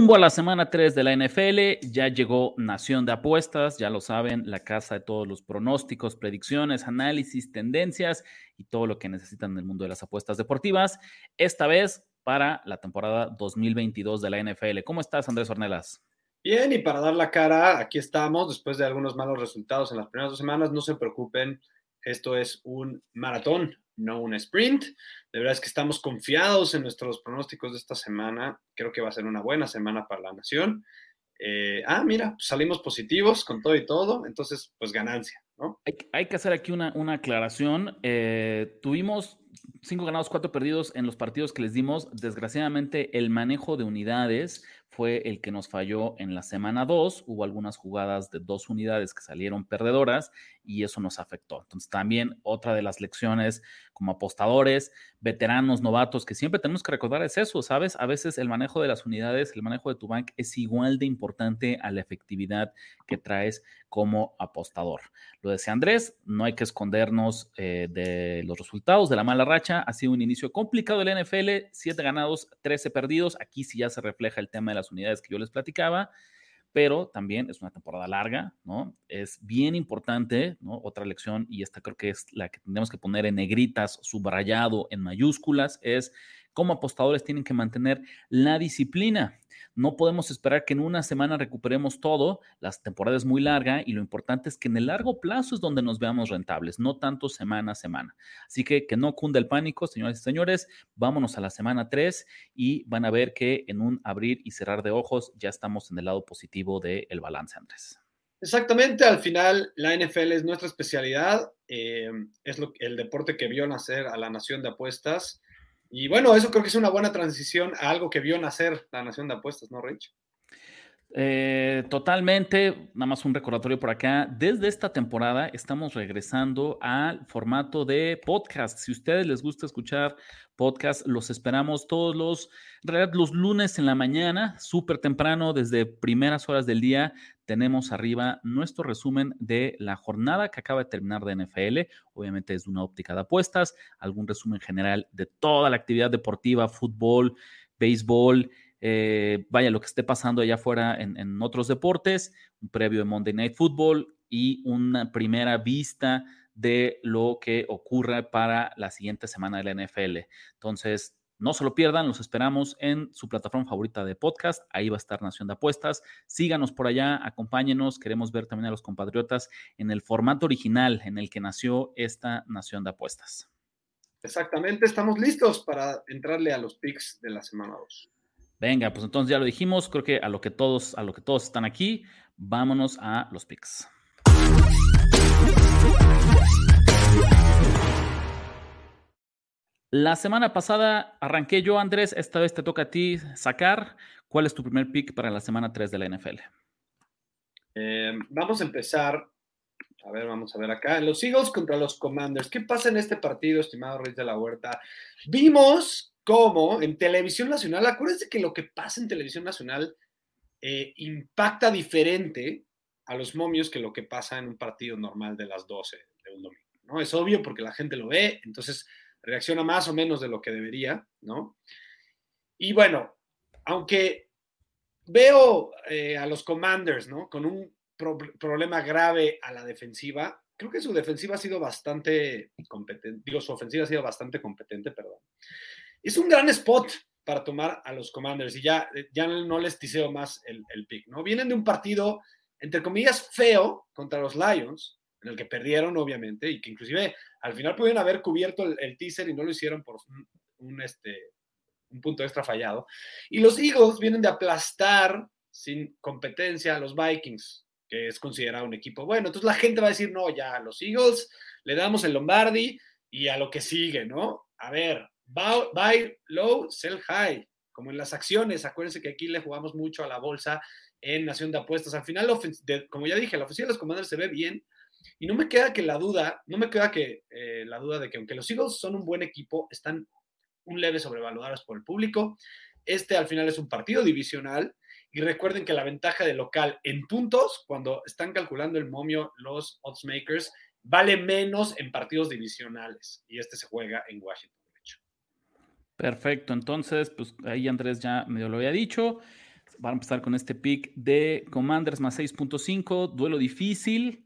Rumbo a la semana 3 de la NFL, ya llegó Nación de Apuestas, ya lo saben, la casa de todos los pronósticos, predicciones, análisis, tendencias y todo lo que necesitan en el mundo de las apuestas deportivas. Esta vez para la temporada 2022 de la NFL. ¿Cómo estás, Andrés Ornelas? Bien, y para dar la cara, aquí estamos, después de algunos malos resultados en las primeras dos semanas, no se preocupen, esto es un maratón, no un sprint. De verdad es que estamos confiados en nuestros pronósticos de esta semana. Creo que va a ser una buena semana para la nación. Eh, ah, mira, salimos positivos con todo y todo, entonces, pues ganancia, ¿no? Hay, que hacer aquí una, una aclaración. Eh, tuvimos cinco ganados, cuatro perdidos en los partidos que les dimos. Desgraciadamente, el manejo de unidades fue el que nos falló en la semana 2. Hubo algunas jugadas de dos unidades que salieron perdedoras y eso nos afectó. Entonces, también otra de las lecciones como apostadores, veteranos, novatos, que siempre tenemos que recordar es eso, ¿sabes? A veces el manejo de las unidades, el manejo de tu bank es igual de importante a la efectividad que traes como apostador. Lo decía Andrés, no hay que escondernos eh, de los resultados de la mala racha. Ha sido un inicio complicado el NFL, 7 ganados, 13 perdidos. Aquí sí ya se refleja el tema de las unidades que yo les platicaba, pero también es una temporada larga, ¿no? Es bien importante, ¿no? Otra lección, y esta creo que es la que tendremos que poner en negritas, subrayado en mayúsculas, es cómo apostadores tienen que mantener la disciplina. No podemos esperar que en una semana recuperemos todo. La temporada es muy larga y lo importante es que en el largo plazo es donde nos veamos rentables, no tanto semana a semana. Así que que no cunda el pánico, señores y señores. Vámonos a la semana 3 y van a ver que en un abrir y cerrar de ojos ya estamos en el lado positivo del balance, Andrés. Exactamente, al final la NFL es nuestra especialidad, eh, es el deporte que vio nacer a la nación de apuestas y bueno, eso creo que es una buena transición a algo que vio nacer la Nación de Apuestas, ¿no, Rich? Eh, totalmente, nada más un recordatorio por acá. Desde esta temporada estamos regresando al formato de podcast. Si a ustedes les gusta escuchar podcast, los esperamos todos los, los lunes en la mañana, súper temprano, desde primeras horas del día. Tenemos arriba nuestro resumen de la jornada que acaba de terminar de NFL. Obviamente es una óptica de apuestas, algún resumen general de toda la actividad deportiva, fútbol, béisbol eh, vaya, lo que esté pasando allá afuera en, otros deportes, un previo de Monday Night Football y una primera vista de lo que ocurra para la siguiente semana de la NFL. Entonces, no se lo pierdan, los esperamos en su plataforma favorita de podcast. Ahí va a estar Nación de Apuestas. Síganos por allá, acompáñenos. Queremos ver también a los compatriotas en el formato original en el que nació esta Nación de Apuestas. Exactamente, estamos listos para entrarle a los picks de la semana 2. Venga, pues entonces ya lo dijimos, creo que a lo que todos, a lo que todos están aquí, vámonos a los picks. La semana pasada arranqué yo, Andrés, esta vez te toca a ti sacar. ¿Cuál es tu primer pick para la semana 3 de la NFL? Eh, vamos a empezar. A ver, vamos a ver acá. Los Eagles contra los Commanders. ¿Qué pasa en este partido, estimado Rey de la Huerta? Vimos cómo en televisión nacional, acuérdense que lo que pasa en televisión nacional eh, impacta diferente a los momios que lo que pasa en un partido normal de las 12 de un domingo, ¿no? Es obvio porque la gente lo ve, entonces reacciona más o menos de lo que debería, ¿no? Y bueno, aunque veo eh, a los Commanders, ¿no? Con un problema grave a la defensiva, creo que su defensiva ha sido bastante competente, digo, su ofensiva ha sido bastante competente, perdón. Es un gran spot para tomar a los Commanders y ya, ya no les tiseo más el pick, ¿no? Vienen de un partido, entre comillas, feo contra los Lions, en el que perdieron, obviamente, y que inclusive al final pudieron haber cubierto el, teaser y no lo hicieron por un, este, un punto extra fallado. Y los Eagles vienen de aplastar sin competencia a los Vikings, que es considerado un equipo bueno. Entonces la gente va a decir, no, ya a los Eagles le damos el Lombardi y a lo que sigue, ¿no? A ver, buy low, sell high, como en las acciones. Acuérdense que aquí le jugamos mucho a la bolsa en Nación de Apuestas. Al final, como ya dije, la oficina de los comandantes se ve bien. Y no me queda que la duda, no me queda que eh, la duda de que aunque los Eagles son un buen equipo, están un leve sobrevalorados por el público. Este al final es un partido divisional. Y recuerden que la ventaja de local en puntos, cuando están calculando el momio los odds makers, vale menos en partidos divisionales. Y este se juega en Washington. Perfecto, entonces, pues ahí Andrés ya medio lo había dicho. Van a empezar con este pick de Commanders más 6.5, duelo difícil.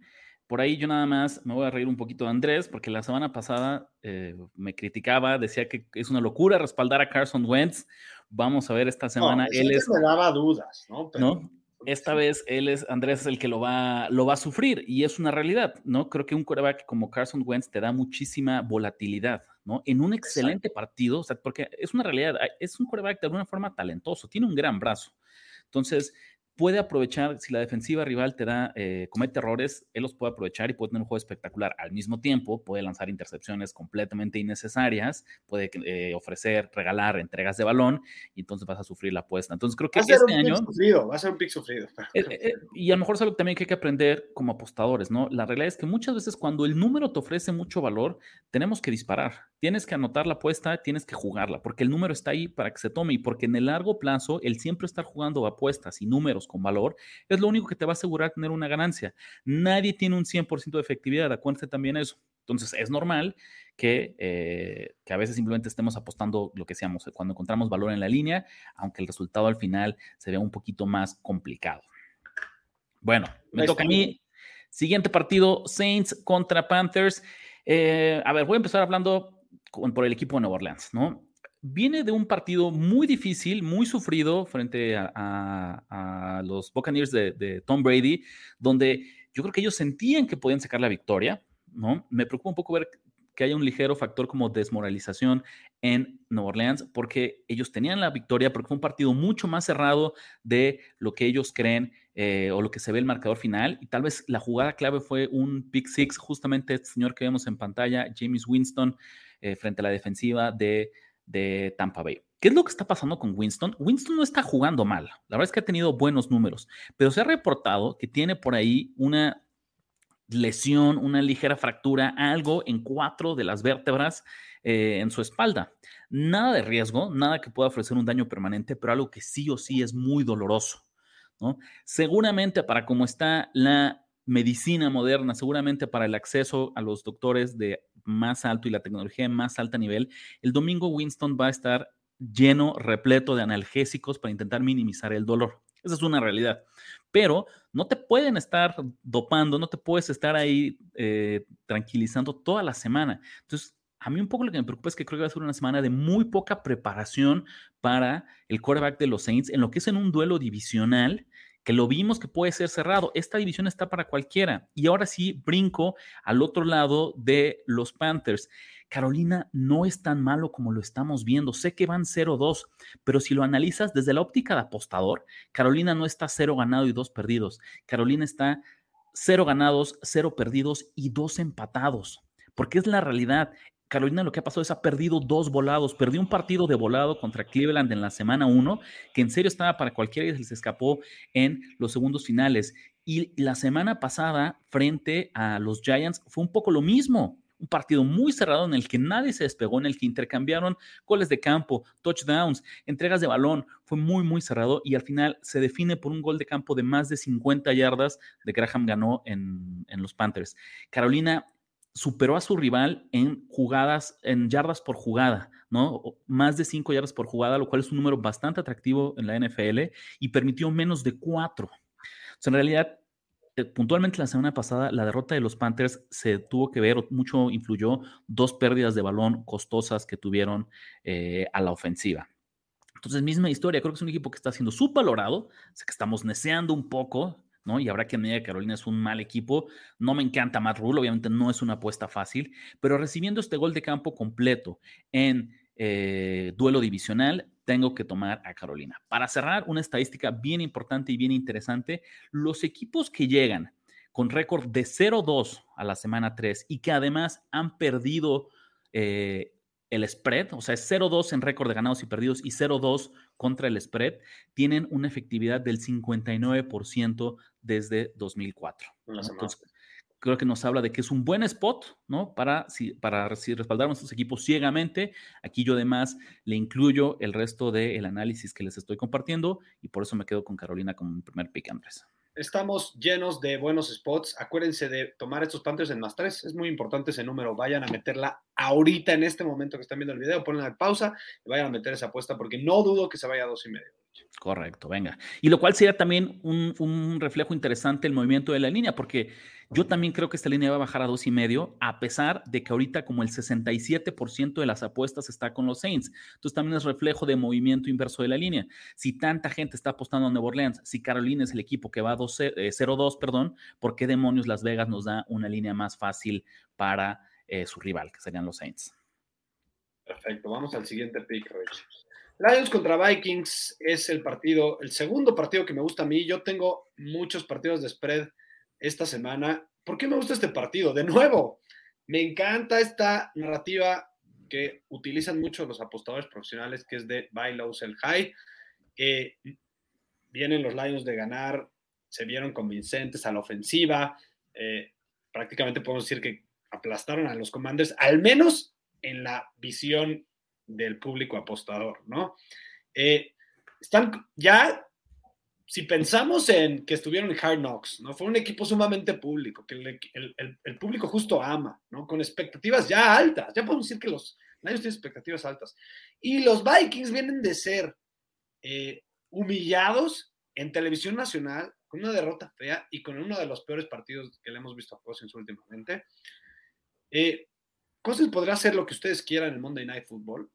Por ahí yo nada más me voy a reír un poquito de Andrés, porque la semana pasada eh, me criticaba, decía que es una locura respaldar a Carson Wentz. Vamos a ver esta semana. él es, me daba dudas, ¿no? ¿no? Esta vez él es, Andrés es el que lo va, lo va a sufrir y es una realidad, ¿no? Creo que un quarterback como Carson Wentz te da muchísima volatilidad, ¿no? En un excelente partido, o sea, porque es una realidad, es un quarterback de alguna forma talentoso, tiene un gran brazo. Entonces, puede aprovechar, si la defensiva rival te da, eh, comete errores, él los puede aprovechar y puede tener un juego espectacular. Al mismo tiempo, puede lanzar intercepciones completamente innecesarias, puede eh, ofrecer, regalar entregas de balón y entonces vas a sufrir la apuesta. Entonces creo que va a ser este un año... Sufrido, va a ser un pick sufrido. Eh, y a lo mejor es algo también que hay que aprender como apostadores, ¿no? La realidad es que muchas veces cuando el número te ofrece mucho valor, tenemos que disparar. Tienes que anotar la apuesta, tienes que jugarla, porque el número está ahí para que se tome y porque en el largo plazo, el siempre estar jugando apuestas y números con valor, es lo único que te va a asegurar tener una ganancia. Nadie tiene un 100% de efectividad, acuérdense también eso. Entonces, es normal que, eh, que, a veces simplemente estemos apostando lo que seamos cuando encontramos valor en la línea, aunque el resultado al final se vea un poquito más complicado. Bueno, me toca a mí. Siguiente partido, Saints contra Panthers. Eh, a ver, voy a empezar hablando por el equipo de Nueva Orleans, ¿no? Viene de un partido muy difícil, muy sufrido frente a, los Buccaneers de, Tom Brady, donde yo creo que ellos sentían que podían sacar la victoria, ¿no? Me preocupa un poco ver que haya un ligero factor como desmoralización en Nueva Orleans, porque ellos tenían la victoria, porque fue un partido mucho más cerrado de lo que ellos creen eh, o lo que se ve el marcador final. Y tal vez la jugada clave fue un pick six, justamente este señor que vemos en pantalla, James Winston, eh, frente a la defensiva de de Tampa Bay. ¿Qué es lo que está pasando con Winston? Winston no está jugando mal. La verdad es que ha tenido buenos números, pero se ha reportado que tiene por ahí una lesión, una ligera fractura, algo en cuatro de las vértebras eh, en su espalda. Nada de riesgo, nada que pueda ofrecer un daño permanente, pero algo que sí o sí es muy doloroso. Seguramente para cómo está la medicina moderna, seguramente para el acceso a los doctores de más alto y la tecnología de más alto nivel, el domingo Winston va a estar lleno, repleto de analgésicos para intentar minimizar el dolor. Esa es una realidad. Pero no te pueden estar dopando, no te puedes estar ahí eh, tranquilizando toda la semana. Entonces, a mí un poco lo que me preocupa es que creo que va a ser una semana de muy poca preparación para el quarterback de los Saints en lo que es en un duelo divisional que lo vimos que puede ser cerrado. Esta división está para cualquiera. Y ahora sí, brinco al otro lado de los Panthers. Carolina no es tan malo como lo estamos viendo. Sé que van 0-2, pero si lo analizas desde la óptica de apostador, Carolina no está 0 ganado y 2 perdidos. Carolina está 0 ganados, 0 perdidos y 2 empatados. Porque es la realidad. Carolina lo que ha pasado es ha perdido dos volados. Perdió un partido de volado contra Cleveland en la semana 1, que en serio estaba para cualquiera y se les escapó en los segundos finales. Y la semana pasada, frente a los Giants, fue un poco lo mismo. Un partido muy cerrado en el que nadie se despegó, en el que intercambiaron goles de campo, touchdowns, entregas de balón. Fue muy, muy cerrado y al final se define por un gol de campo de más de 50 yardas de Graham ganó en, en los Panthers. Carolina superó a su rival en jugadas, en yardas por jugada, ¿no? Más de cinco yardas por jugada, lo cual es un número bastante atractivo en la NFL y permitió menos de cuatro. O sea, en realidad, eh, puntualmente la semana pasada, la derrota de los Panthers se tuvo que ver, mucho influyó dos pérdidas de balón costosas que tuvieron eh, a la ofensiva. Entonces, misma historia, creo que es un equipo que está siendo subvalorado, sé que estamos neceando un poco, Y habrá que admitir que Carolina es un mal equipo. No me encanta Matt Rule, obviamente no es una apuesta fácil, pero recibiendo este gol de campo completo en eh, duelo divisional, tengo que tomar a Carolina. Para cerrar, una estadística bien importante y bien interesante, los equipos que llegan con récord de 0-2 a la semana 3 y que además han perdido eh, el spread, o sea, es 0-2 en récord de ganados y perdidos y 0-2 contra el spread, tienen una efectividad del 59% desde 2004. Entonces, creo que nos habla de que es un buen spot, ¿no? Para, si, para si respaldar nuestros equipos ciegamente. Aquí yo además le incluyo el resto del análisis que les estoy compartiendo y por eso me quedo con Carolina como mi primer pick, Andrés estamos llenos de buenos spots. Acuérdense de tomar estos Panthers en más tres. Es muy importante ese número. Vayan a meterla ahorita en este momento que están viendo el video. Ponla en pausa y vayan a meter esa apuesta porque no dudo que se vaya a dos y medio. Correcto, venga. Y lo cual sería también un, reflejo interesante el movimiento de la línea, porque yo también creo que esta línea va a bajar a dos y medio, a pesar de que ahorita como el 67% de las apuestas está con los Saints. Entonces también es reflejo de movimiento inverso de la línea. Si tanta gente está apostando a Nueva Orleans, si Carolina es el equipo que va a 0-2, eh, perdón, ¿por qué demonios Las Vegas nos da una línea más fácil para eh, su rival, que serían los Saints? Perfecto, vamos al siguiente pick, Rich. Lions contra Vikings es el partido, el segundo partido que me gusta a mí. Yo tengo muchos partidos de spread esta semana. ¿Por qué me gusta este partido? De nuevo, me encanta esta narrativa que utilizan mucho los apostadores profesionales, que es de buy low, sell high. Vienen los Lions de ganar, se vieron convincentes a la ofensiva. Eh, prácticamente podemos decir que aplastaron a los Commanders, al menos en la visión del público apostador, ¿no? Eh, están ya, si pensamos en que estuvieron en Hard Knocks, ¿no? Fue un equipo sumamente público, que el, público justo ama, ¿no? Con expectativas ya altas, ya podemos decir que los Lions tienen expectativas altas. Y los Vikings vienen de ser eh, humillados en televisión nacional con una derrota fea y con uno de los peores partidos que le hemos visto a Cousins últimamente. Eh, Cousins podrá hacer lo que ustedes quieran en el Monday Night Football,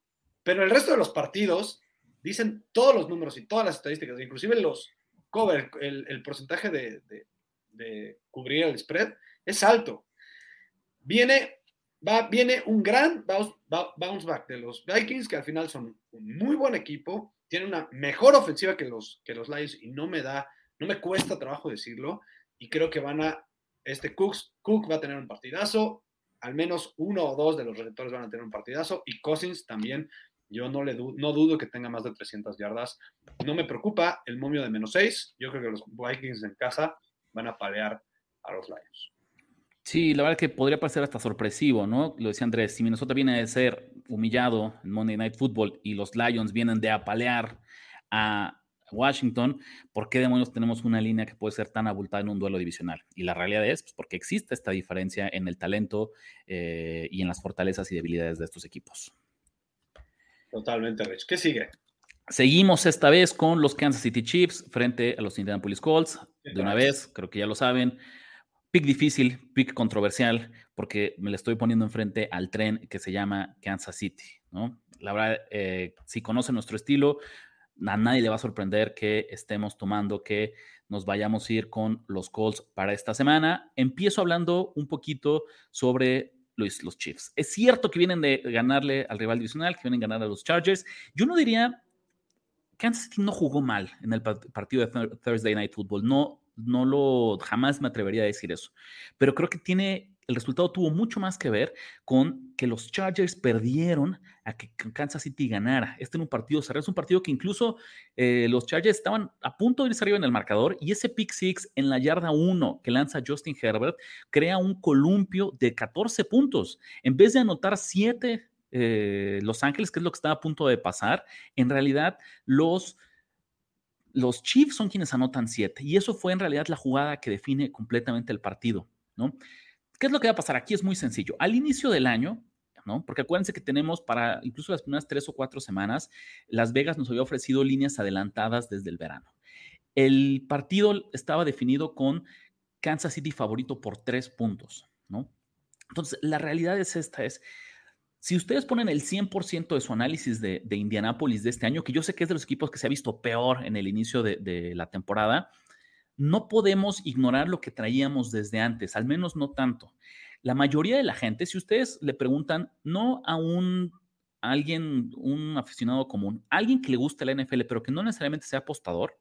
pero el resto de los partidos dicen todos los números y todas las estadísticas, inclusive los cover, el, porcentaje de, cubrir el spread es alto. Viene, va, viene un gran bounce back de los Vikings, que al final son un muy buen equipo, tiene una mejor ofensiva que los, que los Lions y no me da, no me cuesta trabajo decirlo, y creo que van a, este Cooks, Cook va a tener un partidazo, al menos uno o dos de los receptores van a tener un partidazo, y Cousins también yo no, le no dudo que tenga más de 300 yardas. No me preocupa el momio de menos 6. Yo creo que los Vikings en casa van a palear a los Lions. Sí, la verdad que podría parecer hasta sorpresivo, ¿no? Lo decía Andrés, si Minnesota viene de ser humillado en Monday Night Football y los Lions vienen de apalear a Washington, ¿por qué demonios tenemos una línea que puede ser tan abultada en un duelo divisional? Y la realidad es pues, porque existe esta diferencia en el talento eh, y en las fortalezas y debilidades de estos equipos. Totalmente, Rich. ¿Qué sigue? Seguimos esta vez con los Kansas City Chiefs frente a los Indianapolis Colts. De una vez, creo que ya lo saben. Pick difícil, pick controversial, porque me le estoy poniendo enfrente al tren que se llama Kansas City, ¿no? La verdad, eh, si conocen nuestro estilo, a nadie le va a sorprender que estemos tomando que nos vayamos a ir con los Colts para esta semana. Empiezo hablando un poquito sobre los, Chiefs. Es cierto que vienen de ganarle al rival divisional, que vienen a ganar a los Chargers. Yo no diría, Kansas City no jugó mal en el partido de Thursday Night Football. No, no lo, jamás me atrevería a decir eso. Pero creo que tiene el resultado tuvo mucho más que ver con que los Chargers perdieron a que Kansas City ganara. Este en un partido cerrado, es un partido que incluso eh, los Chargers estaban a punto de irse arriba en el marcador y ese pick six en la yarda 1 que lanza Justin Herbert crea un columpio de 14 puntos. En vez de anotar 7 eh, Los Ángeles, que es lo que estaba a punto de pasar, en realidad los los Chiefs son quienes anotan 7 y eso fue en realidad la jugada que define completamente el partido, ¿no? ¿Qué es lo que va a pasar? Aquí es muy sencillo. Al inicio del año, ¿no? Porque acuérdense que tenemos para incluso las primeras tres o cuatro semanas, Las Vegas nos había ofrecido líneas adelantadas desde el verano. El partido estaba definido con Kansas City favorito por tres puntos, ¿no? Entonces, la realidad es esta, es, si ustedes ponen el 100% de su análisis de, de Indianápolis de este año, que yo sé que es de los equipos que se ha visto peor en el inicio de, de la temporada, no podemos ignorar lo que traíamos desde antes, al menos no tanto. La mayoría de la gente, si ustedes le preguntan, no a un alguien, un aficionado común, alguien que le guste la NFL, pero que no necesariamente sea apostador,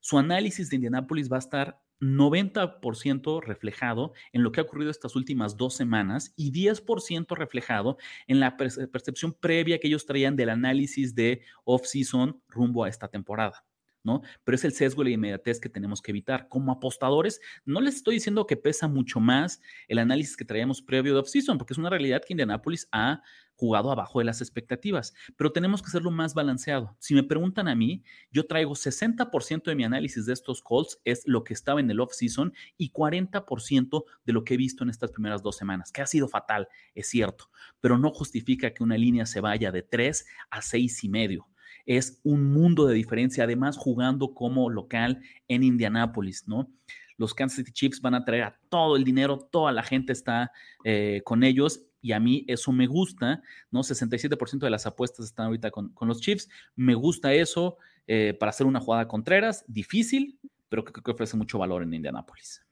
su análisis de Indianápolis va a estar 90% reflejado en lo que ha ocurrido estas últimas dos semanas y 10% reflejado en la percepción previa que ellos traían del análisis de off-season rumbo a esta temporada. ¿No? Pero es el sesgo y la inmediatez que tenemos que evitar. Como apostadores, no les estoy diciendo que pesa mucho más el análisis que traíamos previo de off-season, porque es una realidad que Indianapolis ha jugado abajo de las expectativas, pero tenemos que hacerlo más balanceado. Si me preguntan a mí, yo traigo 60% de mi análisis de estos calls, es lo que estaba en el off-season, y 40% de lo que he visto en estas primeras dos semanas, que ha sido fatal, es cierto, pero no justifica que una línea se vaya de 3 a 6 y medio es un mundo de diferencia, además jugando como local en Indianápolis, ¿no? Los Kansas City Chiefs van a traer a todo el dinero, toda la gente está eh, con ellos y a mí eso me gusta, ¿no? 67% de las apuestas están ahorita con, los Chiefs, me gusta eso eh, para hacer una jugada contreras, difícil, pero creo que ofrece mucho valor en Indianápolis.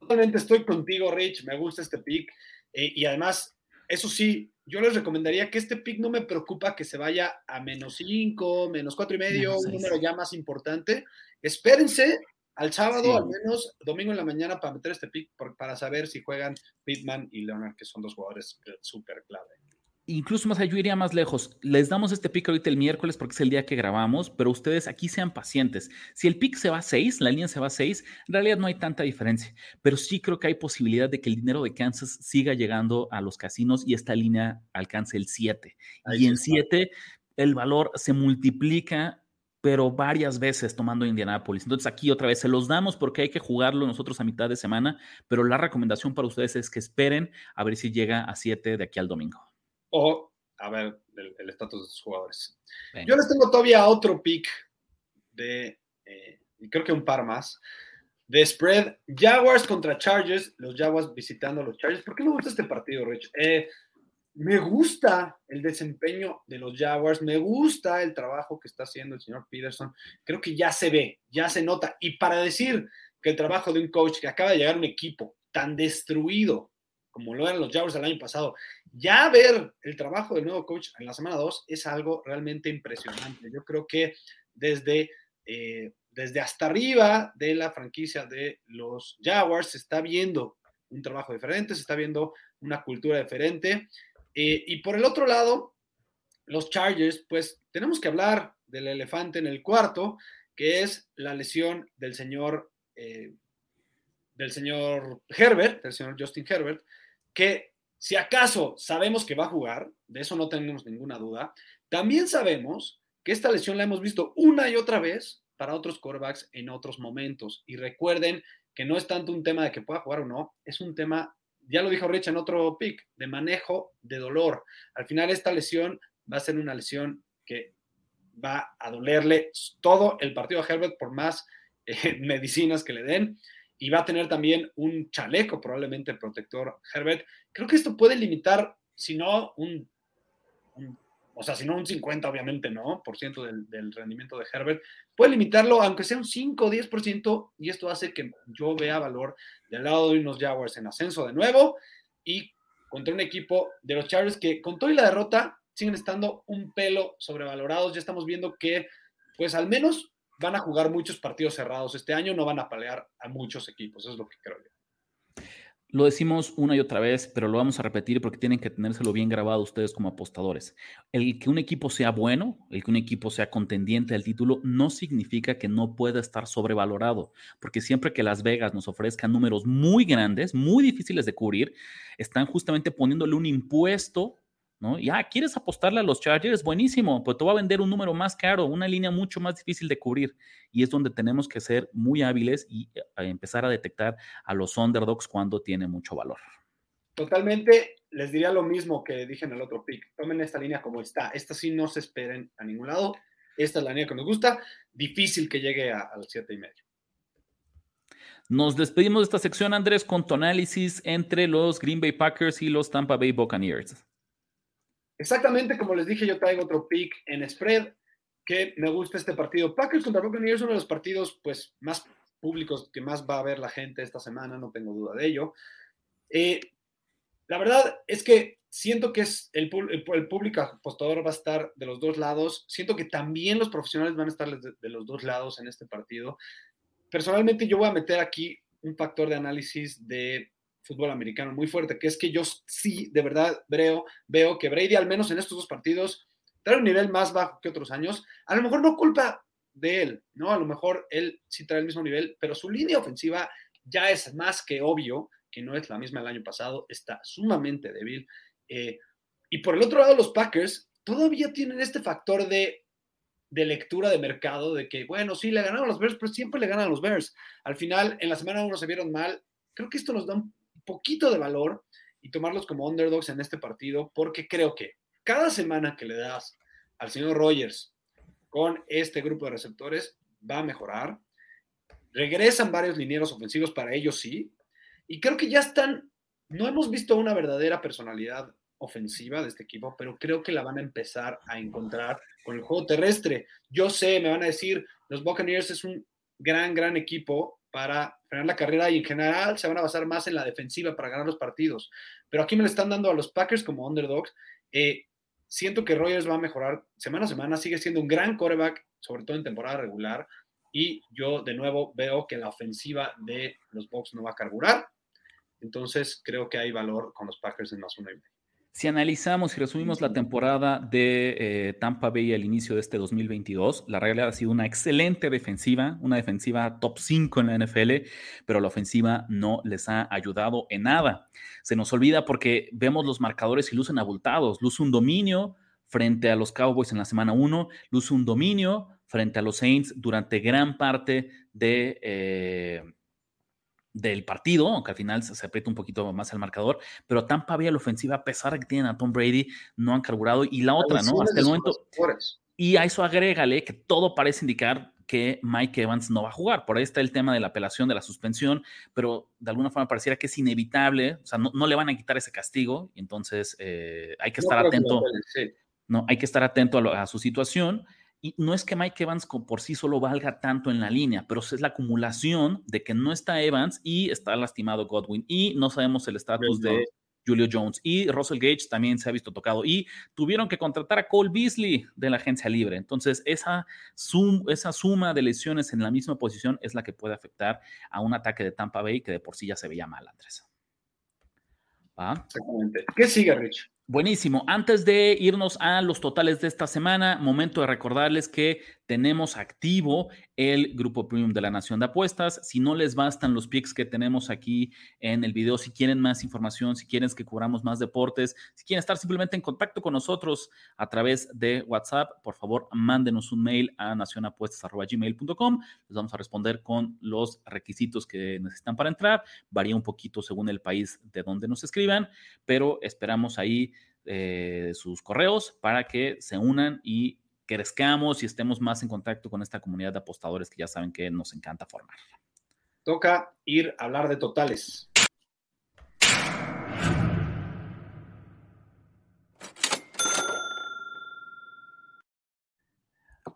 Totalmente estoy contigo, Rich, me gusta este pick eh, y además, eso sí, yo les recomendaría que este pick no me preocupa que se vaya a menos 5, menos 4 y medio, un número ya más importante. Espérense al sábado, al menos domingo en la mañana, para meter este pick, para saber si juegan Pittman y Leonard, que son dos jugadores súper clave. Incluso más allá, yo iría más lejos. Les damos este pick ahorita el miércoles porque es el día que grabamos, pero ustedes aquí sean pacientes. Si el pick se va a 6, la línea se va a 6, en realidad no hay tanta diferencia, pero sí creo que hay posibilidad de que el dinero de Kansas siga llegando a los casinos y esta línea alcance el 7. Y en 7 el valor se multiplica pero varias veces tomando Indianápolis. Entonces aquí otra vez se los damos porque hay que jugarlo nosotros a mitad de semana, pero la recomendación para ustedes es que esperen a ver si llega a 7 de aquí al domingo. O a ver el estatus de sus jugadores. Yo les tengo todavía otro pick de, eh, y creo que un par más, de spread Jaguars contra Chargers, los Jaguars visitando a los Chargers. ¿Por qué me gusta este partido, Rich? Eh, me gusta el desempeño de los Jaguars, me gusta el trabajo que está haciendo el señor Peterson. Creo que ya se ve, ya se nota. Y para decir que el trabajo de un coach que acaba de llegar a un equipo tan destruido como lo eran los Jaguars el año pasado, ya ver el trabajo del nuevo coach en la semana 2 es algo realmente impresionante. Yo creo que desde, eh, desde hasta arriba de la franquicia de los Jaguars se está viendo un trabajo diferente, se está viendo una cultura diferente eh, y por el otro lado, los Chargers, pues tenemos que hablar del elefante en el cuarto, que es la lesión del señor, eh, del señor Herbert, del señor Justin Herbert, que si acaso sabemos que va a jugar, de eso no tenemos ninguna duda, también sabemos que esta lesión la hemos visto una y otra vez para otros quarterbacks en otros momentos. Y recuerden que no es tanto un tema de que pueda jugar o no, es un tema ya lo dijo Rich en otro pick, de manejo de dolor. Al final esta lesión va a ser una lesión que va a dolerle todo el partido a Herbert por más eh, medicinas que le den y va a tener también un chaleco probablemente protector Herbert. Creo que esto puede limitar, si no un o sea, si no un 50, obviamente no, por ciento del, rendimiento de Herbert, puede limitarlo aunque sea un 5 o 10%, y esto hace que yo vea valor del lado de unos Jaguars en ascenso de nuevo y contra un equipo de los Chargers que con toda la derrota siguen estando un pelo sobrevalorados. Ya estamos viendo que, pues al menos van a jugar muchos partidos cerrados este año, no van a palear a muchos equipos, eso es lo que creo yo. Lo decimos una y otra vez, pero lo vamos a repetir porque tienen que tenérselo bien grabado ustedes como apostadores. El que un equipo sea bueno, el que un equipo sea contendiente al título, no significa que no pueda estar sobrevalorado, porque siempre que Las Vegas nos ofrezca números muy grandes, muy difíciles de cubrir, están justamente poniéndole un impuesto ¿no? Ya, ah, ¿quieres apostarle a los Chargers? Buenísimo, pues te va a vender un número más caro, una línea mucho más difícil de cubrir. Y es donde tenemos que ser muy hábiles y eh, empezar a detectar a los underdogs cuando tiene mucho valor. Totalmente, les diría lo mismo que dije en el otro pick. Tomen esta línea como está. Esta sí no se esperen a ningún lado. Esta es la línea que nos gusta. Difícil que llegue a, a los siete y medio. Nos despedimos de esta sección, Andrés, con tu análisis entre los Green Bay Packers y los Tampa Bay Buccaneers. Exactamente como les dije, yo traigo otro pick en spread que me gusta este partido. Packers contra Buccaneers es uno de los partidos pues, más públicos que más va a ver la gente esta semana, no tengo duda de ello. Eh, la verdad es que siento que es el, el, público apostador va a estar de los dos lados. Siento que también los profesionales van a estar de los dos lados en este partido. Personalmente yo voy a meter aquí un factor de análisis de fútbol americano muy fuerte, que es que yo sí, de verdad, veo, veo que Brady, al menos en estos dos partidos, trae un nivel más bajo que otros años. A lo mejor no culpa de él, ¿no? A lo mejor él sí trae el mismo nivel, pero su línea ofensiva ya es más que obvio que no es la misma del año pasado, está sumamente débil. Eh, y por el otro lado, los Packers todavía tienen este factor de, de lectura de mercado, de que, bueno, sí, le ganaron los Bears, pero siempre le ganan los Bears. Al final, en la semana uno se vieron mal. Creo que esto nos da un poquito de valor y tomarlos como underdogs en este partido, porque creo que cada semana que le das al señor Rogers con este grupo de receptores va a mejorar. Regresan varios linieros ofensivos para ellos, sí. Y creo que ya están, no hemos visto una verdadera personalidad ofensiva de este equipo, pero creo que la van a empezar a encontrar con el juego terrestre. Yo sé, me van a decir, los Buccaneers es un gran, gran equipo para frenar la carrera y en general se van a basar más en la defensiva para ganar los partidos. Pero aquí me le están dando a los Packers como underdogs. Eh, siento que Rogers va a mejorar semana a semana, sigue siendo un gran quarterback, sobre todo en temporada regular. Y yo de nuevo veo que la ofensiva de los Bucks no va a carburar. Entonces creo que hay valor con los Packers en más uno y medio. Si analizamos y resumimos la temporada de eh, Tampa Bay al inicio de este 2022, la realidad ha sido una excelente defensiva, una defensiva top 5 en la NFL, pero la ofensiva no les ha ayudado en nada. Se nos olvida porque vemos los marcadores y lucen abultados. Luce un dominio frente a los Cowboys en la semana 1, luce un dominio frente a los Saints durante gran parte de... Eh, del partido, aunque al final se, aprieta un poquito más el marcador, pero Tampa Bay a la ofensiva, a pesar de que tienen a Tom Brady, no han carburado. Y la otra, ¿no? Hasta el momento. Y a eso agrégale que todo parece indicar que Mike Evans no va a jugar. Por ahí está el tema de la apelación de la suspensión, pero de alguna forma pareciera que es inevitable, o sea, no, le van a quitar ese castigo, y entonces eh, hay que estar atento. No, hay que estar atento a su situación. Y no es que Mike Evans por sí solo valga tanto en la línea, pero es la acumulación de que no está Evans y está lastimado Godwin y no sabemos el estatus de Julio Jones y Russell Gage también se ha visto tocado y tuvieron que contratar a Cole Beasley de la agencia libre. Entonces, esa, esa suma de lesiones en la misma posición es la que puede afectar a un ataque de Tampa Bay que de por sí ya se veía mal, Andrés. Exactamente. ¿Qué sigue, Rich? Buenísimo. Antes de irnos a los totales de esta semana, momento de recordarles que tenemos activo el grupo premium de la Nación de Apuestas. Si no les bastan los picks que tenemos aquí en el video, si quieren más información, si quieren que cubramos más deportes, si quieren estar simplemente en contacto con nosotros a través de WhatsApp, por favor, mándenos un mail a nacionapuestas.gmail.com. Les vamos a responder con los requisitos que necesitan para entrar. Varía un poquito según el país de donde nos escriban, pero esperamos ahí eh, sus correos para que se unan y crezcamos y estemos más en contacto con esta comunidad de apostadores que ya saben que nos encanta formar. Toca ir a hablar de totales.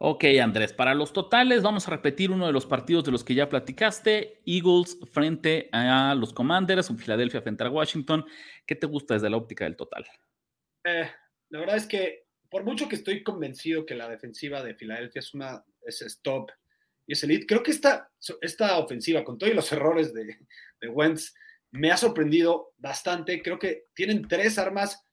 Ok, Andrés, para los totales vamos a repetir uno de los partidos de los que ya platicaste. Eagles frente a los Commanders, un Filadelfia frente a Washington. ¿Qué te gusta desde la óptica del total? Eh, la verdad es que por mucho que estoy convencido que la defensiva de Filadelfia es una es stop y es elite, creo que esta, esta ofensiva, con todos los errores de, de Wentz, me ha sorprendido bastante. Creo que tienen tres armas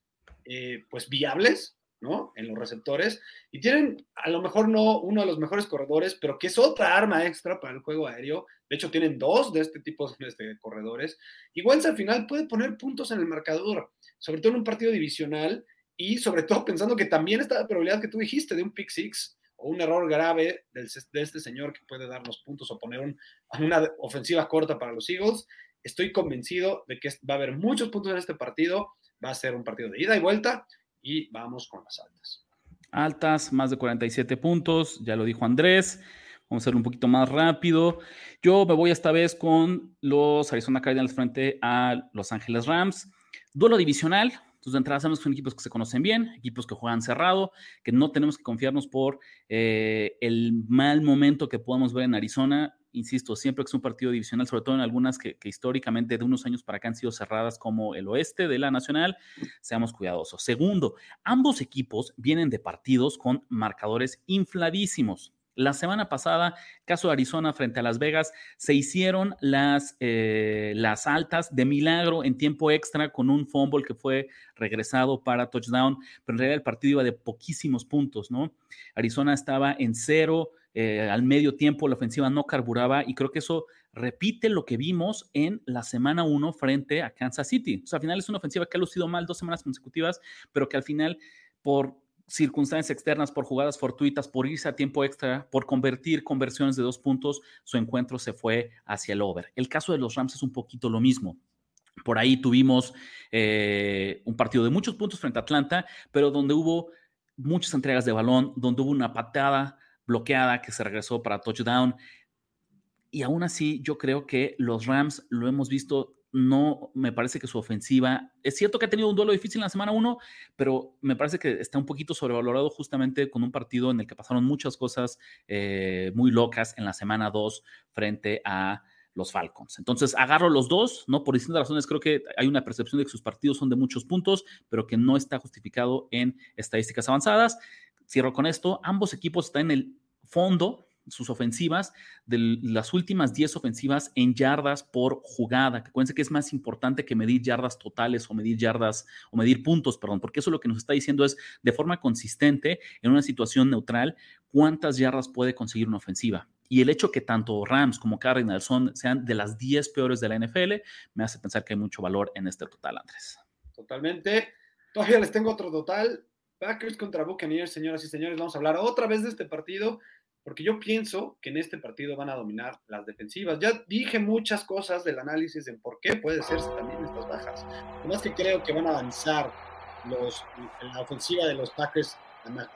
eh, pues viables, ¿no? En los receptores. Y tienen a lo mejor no uno de los mejores corredores, pero que es otra arma extra para el juego aéreo. De hecho, tienen dos de este tipo de corredores. Y Wentz al final puede poner puntos en el marcador, sobre todo en un partido divisional y sobre todo pensando que también está la probabilidad que tú dijiste de un pick six o un error grave de este señor que puede darnos puntos o poner una ofensiva corta para los Eagles. Estoy convencido de que va a haber muchos puntos en este partido. Va a ser un partido de ida y vuelta y vamos con las altas. Altas, más de 47 puntos, ya lo dijo Andrés. Vamos a ser un poquito más rápido. Yo me voy esta vez con los Arizona Cardinals frente a Los Ángeles Rams. Duelo divisional, entonces, de entrada son equipos que se conocen bien, equipos que juegan cerrado, que no tenemos que confiarnos por eh, el mal momento que podamos ver en Arizona. Insisto, siempre que es un partido divisional, sobre todo en algunas que, que, históricamente de unos años para acá han sido cerradas como el oeste de la Nacional, seamos cuidadosos. Segundo, ambos equipos vienen de partidos con marcadores infladísimos. La semana pasada, caso de Arizona frente a Las Vegas, se hicieron las, eh, las altas de milagro en tiempo extra con un fumble que fue regresado para touchdown, pero en realidad el partido iba de poquísimos puntos, ¿no? Arizona estaba en cero, eh, al medio tiempo la ofensiva no carburaba y creo que eso repite lo que vimos en la semana 1 frente a Kansas City. O sea, al final es una ofensiva que ha lucido mal dos semanas consecutivas, pero que al final por circunstancias externas, por jugadas fortuitas, por irse a tiempo extra, por convertir conversiones de dos puntos, su encuentro se fue hacia el over. El caso de los Rams es un poquito lo mismo. Por ahí tuvimos eh, un partido de muchos puntos frente a Atlanta, pero donde hubo muchas entregas de balón, donde hubo una patada bloqueada que se regresó para touchdown. Y aún así, yo creo que los Rams lo hemos visto no me parece que su ofensiva, es cierto que ha tenido un duelo difícil en la semana 1, pero me parece que está un poquito sobrevalorado justamente con un partido en el que pasaron muchas cosas eh, muy locas en la semana 2 frente a los Falcons. Entonces, agarro los dos, ¿no? Por distintas razones, creo que hay una percepción de que sus partidos son de muchos puntos, pero que no está justificado en estadísticas avanzadas. Cierro con esto, ambos equipos están en el fondo sus ofensivas, de las últimas 10 ofensivas en yardas por jugada. Acuérdense que es más importante que medir yardas totales o medir yardas o medir puntos, perdón, porque eso lo que nos está diciendo es de forma consistente, en una situación neutral, cuántas yardas puede conseguir una ofensiva. Y el hecho que tanto Rams como Cardinals son, sean de las 10 peores de la NFL me hace pensar que hay mucho valor en este total, Andrés. Totalmente. Todavía les tengo otro total. Packers contra Buccaneers, señoras y señores. Vamos a hablar otra vez de este partido porque yo pienso que en este partido van a dominar las defensivas. Ya dije muchas cosas del análisis de por qué puede ser también estas bajas. Además que creo que van a avanzar los, la ofensiva de los Packers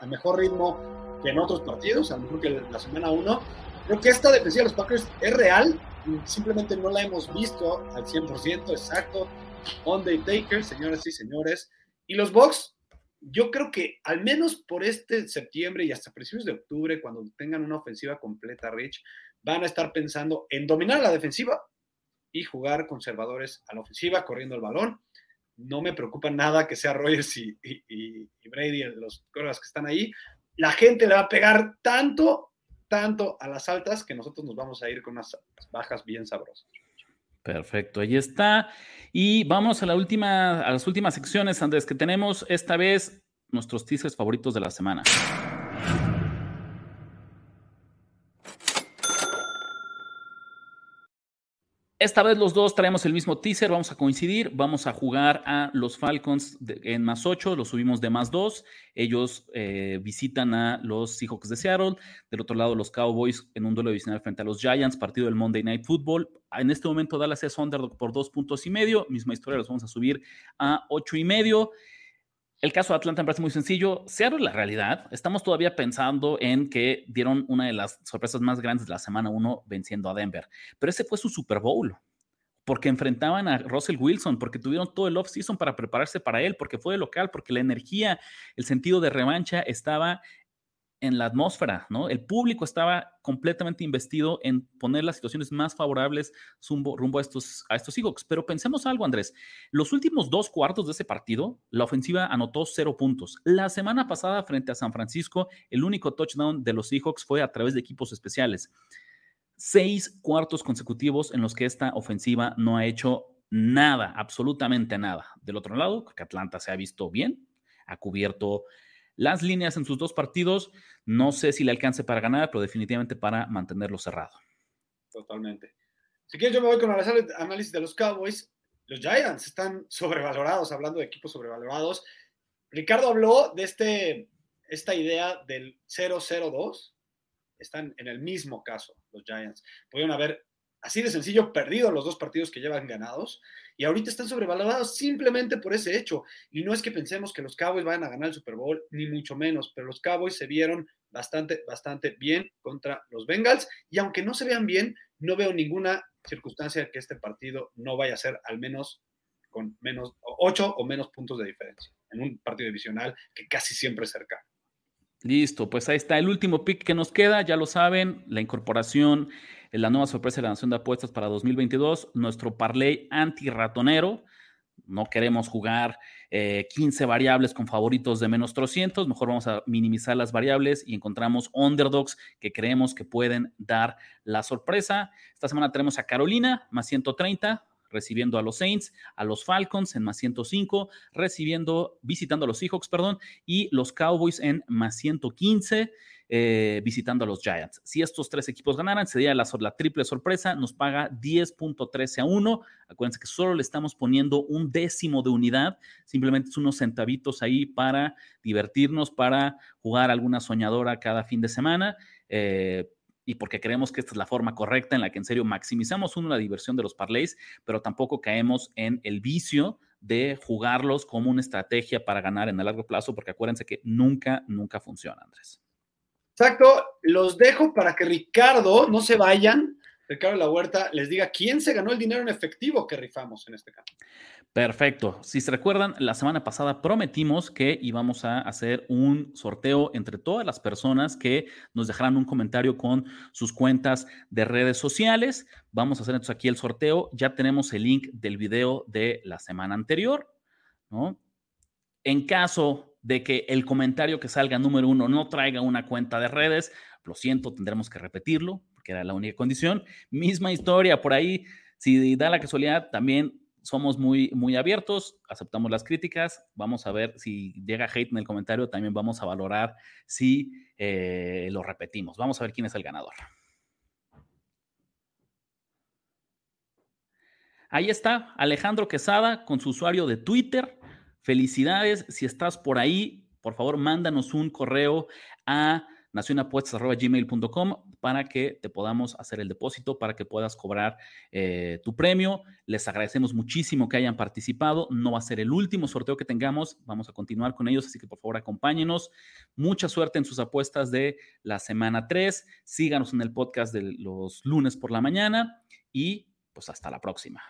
a, mejor ritmo que en otros partidos, a lo mejor que la semana 1. Creo que esta defensiva de los Packers es real, simplemente no la hemos visto al 100% exacto. On the Taker, señoras y señores. Y los Bucks yo creo que al menos por este septiembre y hasta principios de octubre, cuando tengan una ofensiva completa, Rich, van a estar pensando en dominar la defensiva y jugar conservadores a la ofensiva, corriendo el balón. No me preocupa nada que sea Rogers y, y, y Brady, los corebacks que están ahí. La gente le va a pegar tanto, tanto a las altas que nosotros nos vamos a ir con unas bajas bien sabrosas. Perfecto, ahí está. Y vamos a la última, a las últimas secciones, Andrés, que tenemos esta vez nuestros teasers favoritos de la semana. Esta vez los dos traemos el mismo teaser, vamos a coincidir, vamos a jugar a los Falcons en más 8, los subimos de más 2, ellos eh, visitan a los Seahawks de Seattle, del otro lado los Cowboys en un duelo divisional frente a los Giants, partido del Monday Night Football. En este momento Dallas es underdog por dos puntos y medio, misma historia, los vamos a subir a ocho y medio. El caso de Atlanta me parece muy sencillo. Seattle, la realidad, estamos todavía pensando en que dieron una de las sorpresas más grandes de la semana 1 venciendo a Denver. Pero ese fue su Super Bowl. Porque enfrentaban a Russell Wilson, porque tuvieron todo el off-season para prepararse para él, porque fue local, porque la energía, el sentido de revancha estaba en la atmósfera, ¿no? El público estaba completamente investido en poner las situaciones más favorables rumbo, a, estos, a estos Seahawks. Pero pensemos algo, Andrés. Los últimos dos cuartos de ese partido, la ofensiva anotó cero puntos. La semana pasada, frente a San Francisco, el único touchdown de los Seahawks fue a través de equipos especiales. Seis cuartos consecutivos en los que esta ofensiva no ha hecho nada, absolutamente nada. Del otro lado, que Atlanta se ha visto bien, ha cubierto las líneas en sus dos partidos, no sé si le alcance para ganar, pero definitivamente para mantenerlo cerrado. Totalmente. Si quieres, yo me voy con el análisis de los Cowboys. Los Giants están sobrevalorados, hablando de equipos sobrevalorados. Ricardo habló de este, esta idea del 0-0-2. Están en el mismo caso los Giants. Pudieron haber así de sencillo, perdido los dos partidos que llevan ganados y ahorita están sobrevalorados simplemente por ese hecho. Y no es que pensemos que los Cowboys vayan a ganar el Super Bowl, ni mucho menos, pero los Cowboys se vieron bastante, bastante bien contra los Bengals y aunque no se vean bien, no veo ninguna circunstancia que este partido no vaya a ser al menos con menos 8 o menos puntos de diferencia en un partido divisional que casi siempre es cercano. Listo, pues ahí está el último pick que nos queda, ya lo saben, la incorporación en la nueva sorpresa de la Nación de Apuestas para 2022, nuestro parlay anti-ratonero. No queremos jugar 15 eh, variables con favoritos de menos 300, mejor vamos a minimizar las variables y encontramos underdogs que creemos que pueden dar la sorpresa. Esta semana tenemos a Carolina, más 130, recibiendo a los Saints, a los Falcons en más 105, recibiendo, visitando a los Seahawks, perdón, y los Cowboys en más 115. Eh, visitando a los Giants. Si estos tres equipos ganaran, sería la, triple sorpresa, nos paga 10.13 a 1. Acuérdense que solo le estamos poniendo un décimo de unidad, simplemente es unos centavitos ahí para divertirnos, para jugar alguna soñadora cada fin de semana. Eh, y porque creemos que esta es la forma correcta en la que en serio maximizamos uno la diversión de los parlays, pero tampoco caemos en el vicio de jugarlos como una estrategia para ganar en el largo plazo, porque acuérdense que nunca, nunca funciona, Andrés. Exacto, los dejo para que Ricardo no se vayan. Ricardo La Huerta les diga quién se ganó el dinero en efectivo que rifamos en este caso. Perfecto. Si se recuerdan, la semana pasada prometimos que íbamos a hacer un sorteo entre todas las personas que nos dejaran un comentario con sus cuentas de redes sociales. Vamos a hacer entonces aquí el sorteo. Ya tenemos el link del video de la semana anterior, ¿no? En caso de que el comentario que salga número uno no traiga una cuenta de redes, lo siento, tendremos que repetirlo, porque era la única condición. Misma historia por ahí. Si da la casualidad, también somos muy, muy abiertos, aceptamos las críticas, vamos a ver si llega hate en el comentario, también vamos a valorar si eh, lo repetimos. Vamos a ver quién es el ganador. Ahí está Alejandro Quesada con su usuario de Twitter. Felicidades. Si estás por ahí, por favor, mándanos un correo a nacionapuestas.gmail.com para que te podamos hacer el depósito, para que puedas cobrar eh, tu premio. Les agradecemos muchísimo que hayan participado. No va a ser el último sorteo que tengamos. Vamos a continuar con ellos, así que por favor acompáñenos. Mucha suerte en sus apuestas de la semana 3. Síganos en el podcast de los lunes por la mañana y pues hasta la próxima.